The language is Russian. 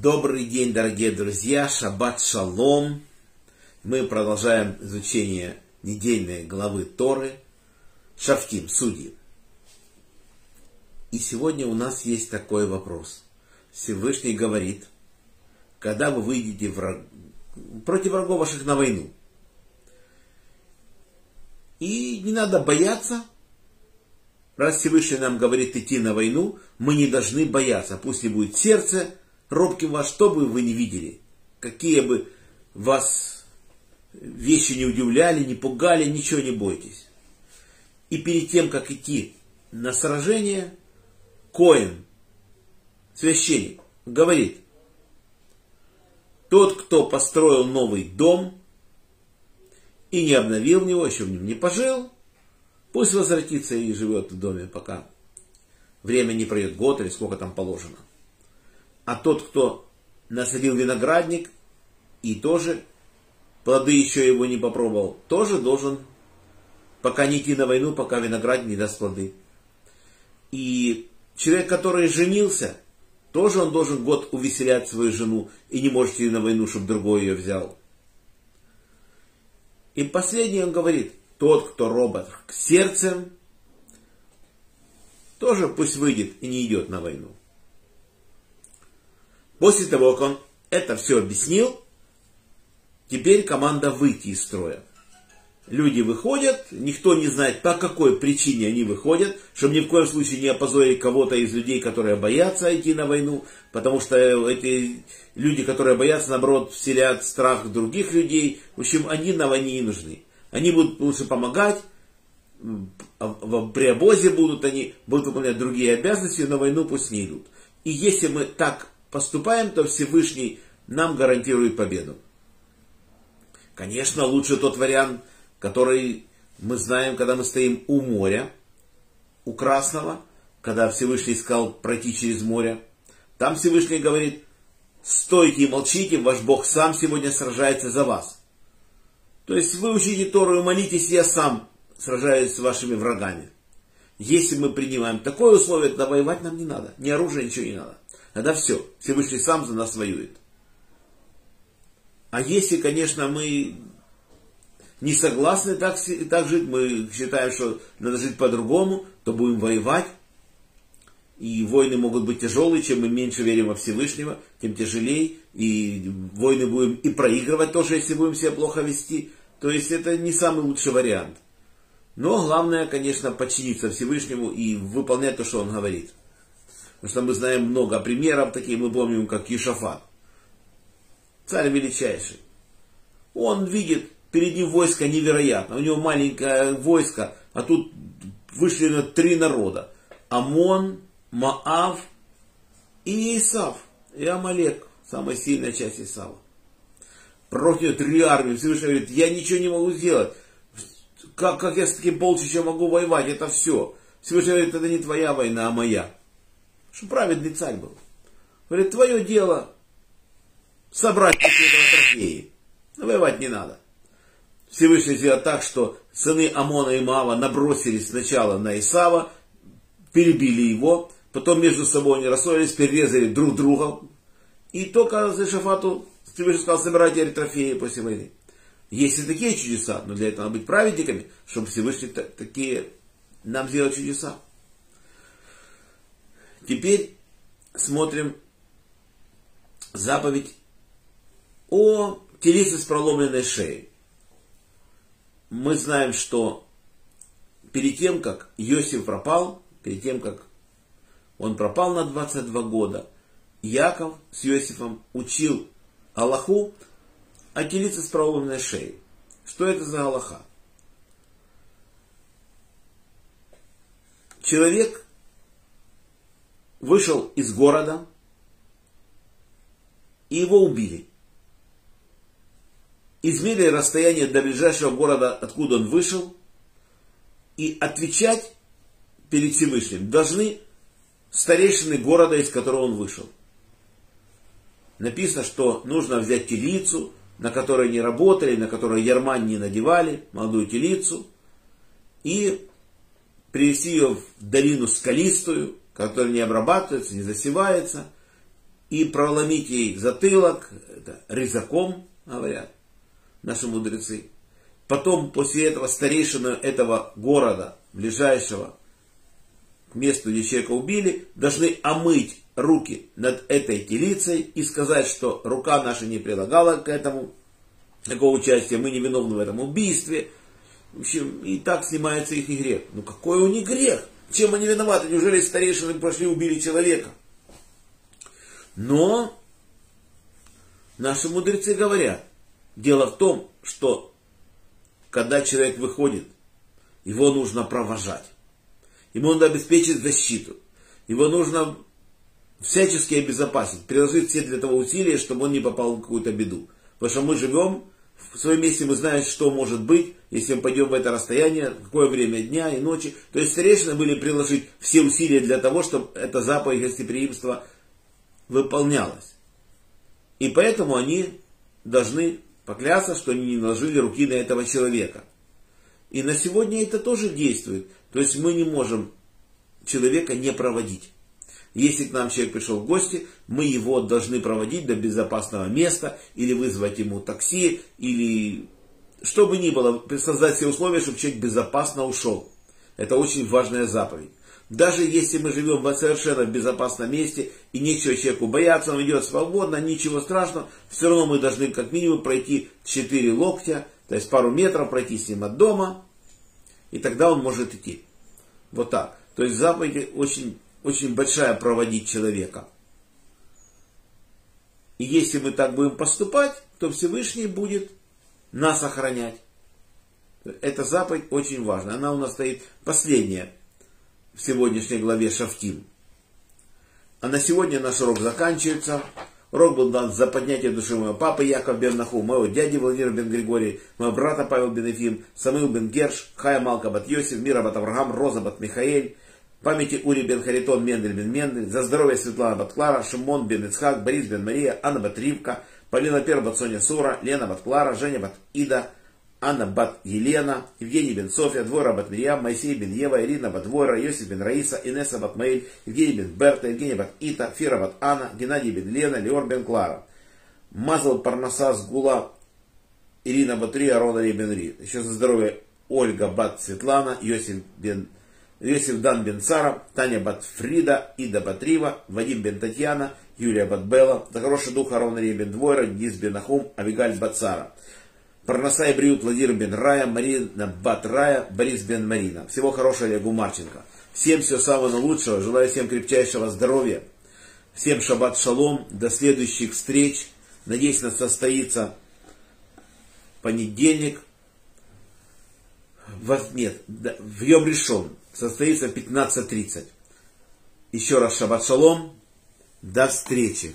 Добрый день, дорогие друзья, шаббат шалом. Мы продолжаем изучение недельной главы Торы, Шафтим, судьи. И сегодня у нас есть такой вопрос. Всевышний говорит, когда вы выйдете враг... против врагов ваших на войну, и не надо бояться, раз Всевышний нам говорит идти на войну, мы не должны бояться. Пусть не будет сердце робким вас, что бы вы не видели, какие бы вас вещи не удивляли, не пугали, ничего не бойтесь. И перед тем, как идти на сражение, Коин, священник, говорит, тот, кто построил новый дом и не обновил в него, еще в нем не пожил, пусть возвратится и живет в доме, пока время не пройдет год или сколько там положено. А тот, кто насадил виноградник и тоже плоды еще его не попробовал, тоже должен пока не идти на войну, пока виноградник не даст плоды. И человек, который женился, тоже он должен год увеселять свою жену и не может идти на войну, чтобы другой ее взял. И последний он говорит, тот, кто робот к сердцем, тоже пусть выйдет и не идет на войну. После того, как он это все объяснил, теперь команда выйти из строя. Люди выходят, никто не знает, по какой причине они выходят, чтобы ни в коем случае не опозорить кого-то из людей, которые боятся идти на войну, потому что эти люди, которые боятся, наоборот, вселят страх других людей. В общем, они на войне не нужны. Они будут лучше помогать, при обозе будут они, будут выполнять другие обязанности, на войну пусть не идут. И если мы так поступаем, то Всевышний нам гарантирует победу. Конечно, лучше тот вариант, который мы знаем, когда мы стоим у моря, у Красного, когда Всевышний искал пройти через море. Там Всевышний говорит, стойте и молчите, ваш Бог сам сегодня сражается за вас. То есть вы учите Тору и молитесь, я сам сражаюсь с вашими врагами. Если мы принимаем такое условие, то воевать нам не надо. Ни оружия, ничего не надо. Тогда все, Всевышний сам за нас воюет. А если, конечно, мы не согласны так, так жить, мы считаем, что надо жить по-другому, то будем воевать. И войны могут быть тяжелые, чем мы меньше верим во Всевышнего, тем тяжелее. И войны будем и проигрывать тоже, если будем себя плохо вести. То есть это не самый лучший вариант. Но главное, конечно, подчиниться Всевышнему и выполнять то, что он говорит. Потому что мы знаем много примеров таких, мы помним, как Ешафат. Царь величайший. Он видит, перед ним войско невероятно. У него маленькое войско, а тут вышли на три народа. Амон, Маав и Исав. И Амалек, самая сильная часть Исава. Против три армии. Всевышний говорит, я ничего не могу сделать. Как, как я с таким полчищем могу воевать? Это все. Всевышний говорит, это не твоя война, а моя. Что праведный царь был. Говорит, твое дело собрать этого трофеи. Воевать не надо. Всевышний сделал так, что сыны Амона и Мава набросились сначала на Исава, перебили его, потом между собой они рассорились, перерезали друг друга. И только за Шафату Всевышний сказал, собирайте трофеи после войны. Есть и такие чудеса, но для этого надо быть праведниками, чтобы Всевышний такие нам сделал чудеса. Теперь смотрим заповедь о телице с проломленной шеей. Мы знаем, что перед тем, как Иосиф пропал, перед тем, как он пропал на 22 года, Яков с Иосифом учил Аллаху о телице с проломленной шеей. Что это за Аллаха? Человек вышел из города, и его убили. Измерили расстояние до ближайшего города, откуда он вышел, и отвечать перед Всевышним должны старейшины города, из которого он вышел. Написано, что нужно взять телицу, на которой не работали, на которой ярмань не надевали, молодую телицу, и привести ее в долину скалистую, который не обрабатывается, не засевается, и проломить ей затылок, это резаком, говорят наши мудрецы. Потом после этого старейшина этого города, ближайшего к месту, где человека убили, должны омыть руки над этой телицей и сказать, что рука наша не прилагала к этому такого участия, мы не виновны в этом убийстве. В общем, и так снимается их грех. Ну какой у них грех? Чем они виноваты? Неужели старейшины пошли убили человека? Но наши мудрецы говорят, дело в том, что когда человек выходит, его нужно провожать. Ему надо обеспечить защиту. Его нужно всячески обезопасить, приложить все для того усилия, чтобы он не попал в какую-то беду. Потому что мы живем в своем месте, мы знаем, что может быть, если мы пойдем в это расстояние, какое время дня и ночи. То есть старейшины были приложить все усилия для того, чтобы эта заповедь гостеприимства выполнялась. И поэтому они должны поклясться, что они не наложили руки на этого человека. И на сегодня это тоже действует. То есть мы не можем человека не проводить. Если к нам человек пришел в гости, мы его должны проводить до безопасного места, или вызвать ему такси, или что бы ни было, создать все условия, чтобы человек безопасно ушел. Это очень важная заповедь. Даже если мы живем в совершенно безопасном месте и нечего человеку бояться, он идет свободно, ничего страшного, все равно мы должны как минимум пройти 4 локтя, то есть пару метров пройти с ним от дома, и тогда он может идти. Вот так. То есть заповедь очень очень большая проводить человека. И если мы так будем поступать, то Всевышний будет нас охранять. Эта заповедь очень важна. Она у нас стоит последняя в сегодняшней главе Шафтим. А на сегодня наш урок заканчивается. Урок был дан за поднятие души моего папы Яков бен Наху, моего дяди Владимира бен Григорий, моего брата Павел бен Ефим, Самил бен Герш, Хая Малка бат Йосиф, Мира бат Авраам, Роза бат Михаэль, памяти Ури бен Харитон, Мендель бен Мендель, за здоровье Светлана Батклара, Шимон бен Ицхак, Борис бен Мария, Анна бат Ривка, Полина Пер бат Соня Сура, Лена бат Клара, Женя бат Ида, Анна бат Елена, Евгений бен София, Двора бат Мирьям, Моисей бен Ева, Ирина бат Двора, Йосиф бен Раиса, Инесса бат Маэль, Евгений бен Берта, Евгений бат Ита, Фира бат Анна, Геннадий бен Лена, Леор бен Клара. Мазал Парнаса Гула, Ирина Батри, Арона бен Ри. Еще за здоровье Ольга бат Светлана, Йосиф бен Йосиф Дан бен Сара, Таня бат Фрида, Ида Батрива, Вадим бен Татьяна, Юлия бат Бела, за хороший дух Арон бен Двойра, Дис бен Авигаль бат Сара. Парнасай Бриют Владимир бен Рая, Марина бат Рая, Борис бен Марина. Всего хорошего Олегу Марченко. Всем всего самого лучшего, желаю всем крепчайшего здоровья. Всем шаббат шалом, до следующих встреч. Надеюсь, нас состоится понедельник. Нет, в Йом решен состоится в 15.30. Еще раз шаббат шалом. До встречи.